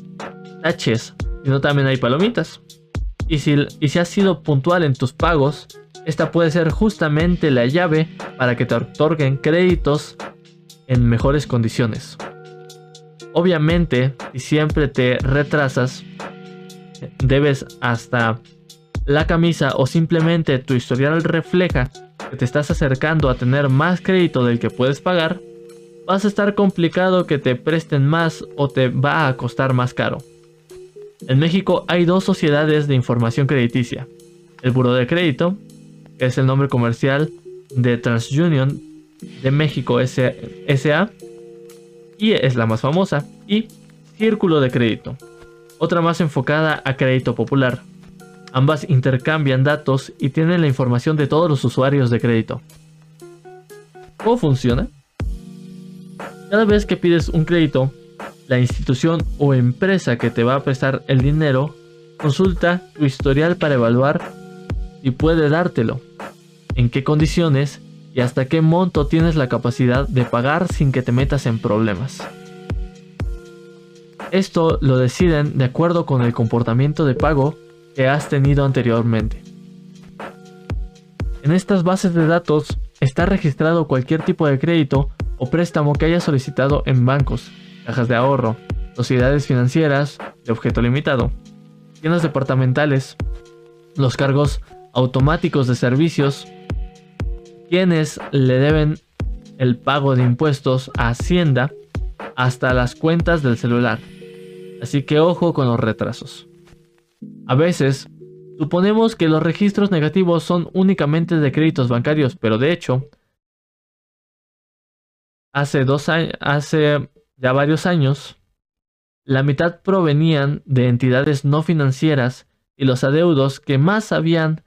taches, sino también hay palomitas. Y si, y si has sido puntual en tus pagos, esta puede ser justamente la llave para que te otorguen créditos en mejores condiciones. Obviamente, si siempre te retrasas, debes hasta la camisa o simplemente tu historial refleja que te estás acercando a tener más crédito del que puedes pagar, vas a estar complicado que te presten más o te va a costar más caro. En México hay dos sociedades de información crediticia. El Buro de Crédito que es el nombre comercial de TransUnion de México SA y es la más famosa, y Círculo de Crédito, otra más enfocada a crédito popular. Ambas intercambian datos y tienen la información de todos los usuarios de crédito. ¿Cómo funciona? Cada vez que pides un crédito, la institución o empresa que te va a prestar el dinero consulta tu historial para evaluar si puede dártelo, en qué condiciones y hasta qué monto tienes la capacidad de pagar sin que te metas en problemas. Esto lo deciden de acuerdo con el comportamiento de pago que has tenido anteriormente. En estas bases de datos está registrado cualquier tipo de crédito o préstamo que hayas solicitado en bancos, cajas de ahorro, sociedades financieras de objeto limitado, tiendas departamentales, los cargos automáticos de servicios, quienes le deben el pago de impuestos a Hacienda hasta las cuentas del celular. Así que ojo con los retrasos. A veces, suponemos que los registros negativos son únicamente de créditos bancarios, pero de hecho, hace, dos hace ya varios años, la mitad provenían de entidades no financieras y los adeudos que más habían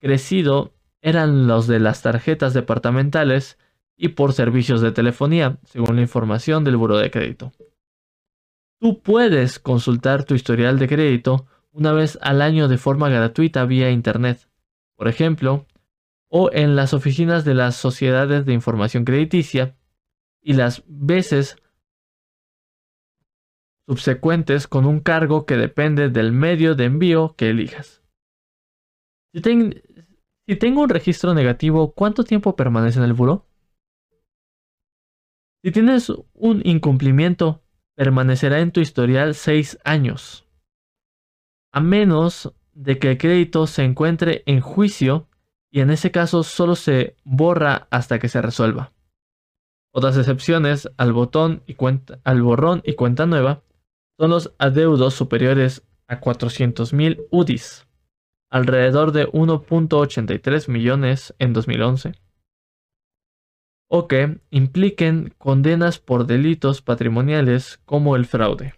crecido eran los de las tarjetas departamentales y por servicios de telefonía, según la información del Buro de Crédito. Tú puedes consultar tu historial de crédito una vez al año de forma gratuita vía Internet, por ejemplo, o en las oficinas de las sociedades de información crediticia y las veces subsecuentes con un cargo que depende del medio de envío que elijas. Si, si tengo un registro negativo, ¿cuánto tiempo permanece en el buro? Si tienes un incumplimiento, permanecerá en tu historial 6 años. A menos de que el crédito se encuentre en juicio y en ese caso solo se borra hasta que se resuelva. Otras excepciones al, botón y al borrón y cuenta nueva son los adeudos superiores a 400.000 UDIs alrededor de 1.83 millones en 2011, o que impliquen condenas por delitos patrimoniales como el fraude.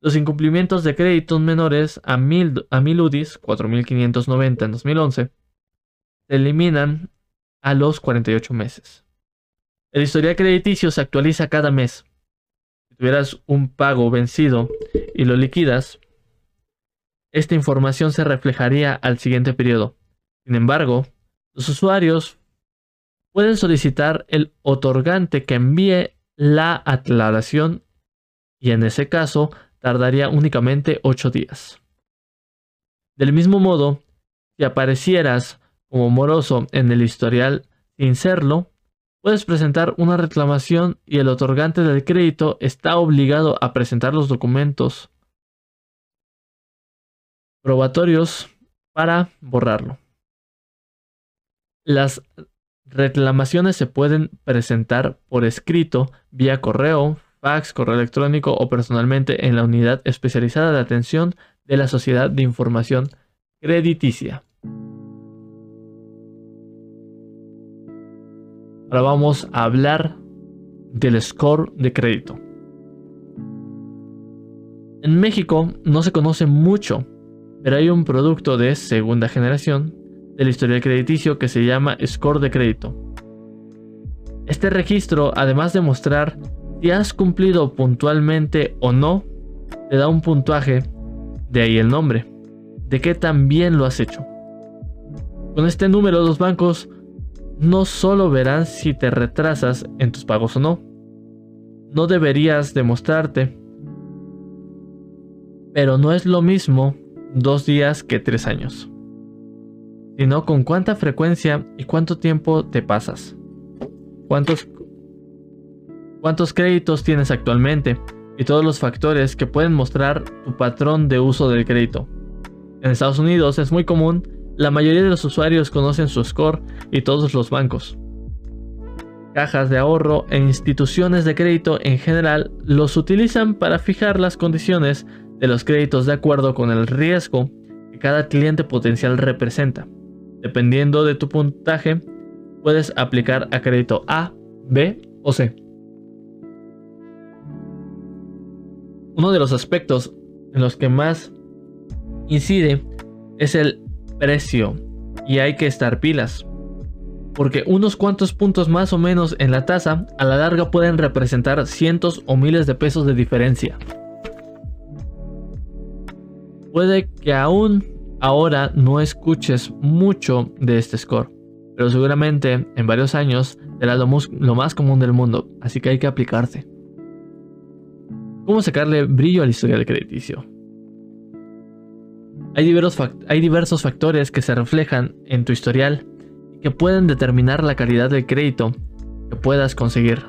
Los incumplimientos de créditos menores a 1000 UDIs, 4.590 en 2011, se eliminan a los 48 meses. El historial crediticio se actualiza cada mes. Si tuvieras un pago vencido y lo liquidas, esta información se reflejaría al siguiente periodo. Sin embargo, los usuarios pueden solicitar el otorgante que envíe la aclaración y en ese caso tardaría únicamente 8 días. Del mismo modo, si aparecieras como moroso en el historial sin serlo, puedes presentar una reclamación y el otorgante del crédito está obligado a presentar los documentos probatorios para borrarlo. Las reclamaciones se pueden presentar por escrito, vía correo, fax, correo electrónico o personalmente en la unidad especializada de atención de la Sociedad de Información Crediticia. Ahora vamos a hablar del score de crédito. En México no se conoce mucho, pero hay un producto de segunda generación del historial crediticio que se llama score de crédito. Este registro, además de mostrar si has cumplido puntualmente o no, te da un puntaje, de ahí el nombre, de qué tan bien lo has hecho. Con este número los bancos no solo verán si te retrasas en tus pagos o no. No deberías demostrarte. Pero no es lo mismo dos días que tres años. Sino con cuánta frecuencia y cuánto tiempo te pasas. Cuántos, cuántos créditos tienes actualmente y todos los factores que pueden mostrar tu patrón de uso del crédito. En Estados Unidos es muy común la mayoría de los usuarios conocen su score y todos los bancos. Cajas de ahorro e instituciones de crédito en general los utilizan para fijar las condiciones de los créditos de acuerdo con el riesgo que cada cliente potencial representa. Dependiendo de tu puntaje, puedes aplicar a crédito A, B o C. Uno de los aspectos en los que más incide es el precio y hay que estar pilas. Porque unos cuantos puntos más o menos en la tasa a la larga pueden representar cientos o miles de pesos de diferencia. Puede que aún ahora no escuches mucho de este score, pero seguramente en varios años será lo, más común del mundo, así que hay que aplicarse. ¿Cómo sacarle brillo al historial crediticio? Hay diversos, factores que se reflejan en tu historial y que pueden determinar la calidad del crédito que puedas conseguir.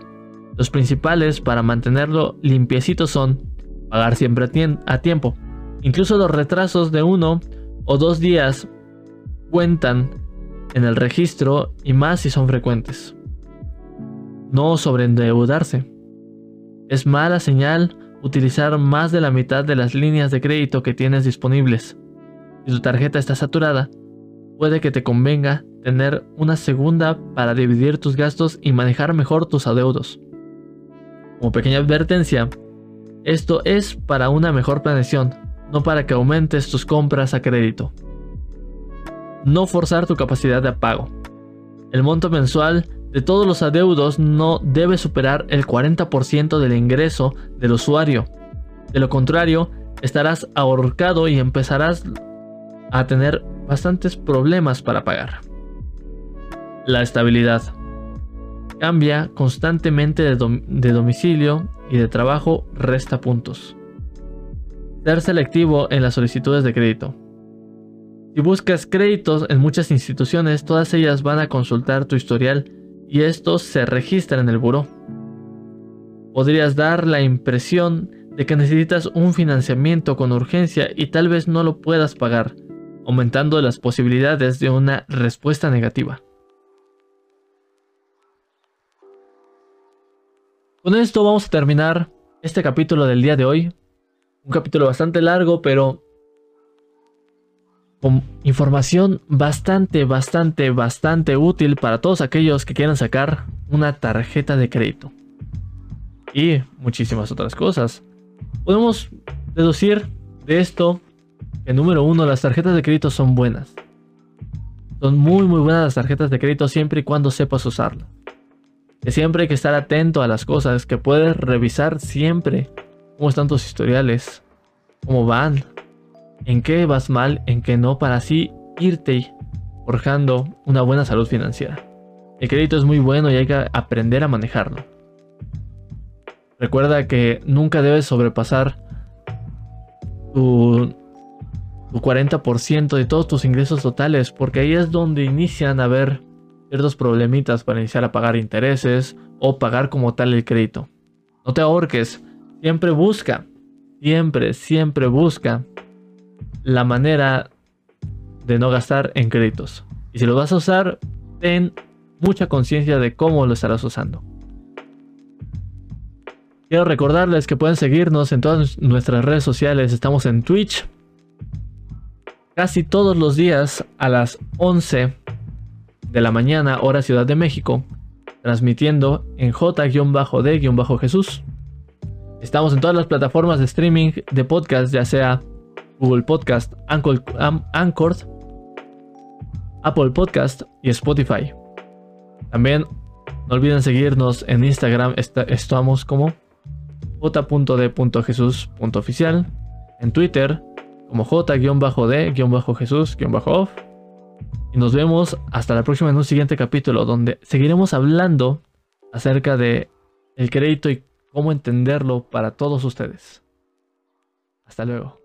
Los principales para mantenerlo limpiecito son pagar siempre a, tiempo. Incluso los retrasos de uno o dos días cuentan en el registro y más si son frecuentes. No sobreendeudarse. Es mala señal utilizar más de la mitad de las líneas de crédito que tienes disponibles. Si tu tarjeta está saturada, puede que te convenga tener una segunda para dividir tus gastos y manejar mejor tus adeudos. Como pequeña advertencia, esto es para una mejor planeación, no para que aumentes tus compras a crédito. No forzar tu capacidad de pago. El monto mensual de todos los adeudos no debe superar el 40% del ingreso del usuario. De lo contrario, estarás ahorcado y empezarás a tener bastantes problemas para pagar. La estabilidad. Cambia constantemente de, domicilio y de trabajo resta puntos. Ser selectivo en las solicitudes de crédito. Si buscas créditos en muchas instituciones, todas ellas van a consultar tu historial y estos se registran en el buró. Podrías dar la impresión de que necesitas un financiamiento con urgencia y tal vez no lo puedas pagar aumentando las posibilidades de una respuesta negativa. Con esto vamos a terminar este capítulo del día de hoy. Un capítulo bastante largo, pero con información bastante, bastante, bastante útil para todos aquellos que quieran sacar una tarjeta de crédito. Y muchísimas otras cosas. Podemos deducir de esto número uno, las tarjetas de crédito son buenas. Son muy muy buenas las tarjetas de crédito siempre y cuando sepas usarlo. Que siempre hay que estar atento a las cosas, que puedes revisar siempre cómo están tus historiales, cómo van, en qué vas mal, en qué no, para así irte forjando una buena salud financiera. El crédito es muy bueno y hay que aprender a manejarlo. Recuerda que nunca debes sobrepasar tu, 40% de todos tus ingresos totales, porque ahí es donde inician a haber ciertos problemitas para iniciar a pagar intereses o pagar como tal el crédito. No te ahorques, siempre busca, siempre, siempre busca la manera de no gastar en créditos. Y si lo vas a usar, ten mucha conciencia de cómo lo estarás usando. Quiero recordarles que pueden seguirnos en todas nuestras redes sociales. Estamos en Twitch casi todos los días a las 11 de la mañana, hora Ciudad de México, transmitiendo en J-D-Jesús. Estamos en todas las plataformas de streaming de podcast, ya sea Google Podcast, Anchor, Apple Podcast y Spotify. También no olviden seguirnos en Instagram, estamos como j.d.jesús.oficial, en Twitter como j-d-jesús-off. Y nos vemos hasta la próxima en un siguiente capítulo donde seguiremos hablando acerca de el crédito y cómo entenderlo para todos ustedes. Hasta luego.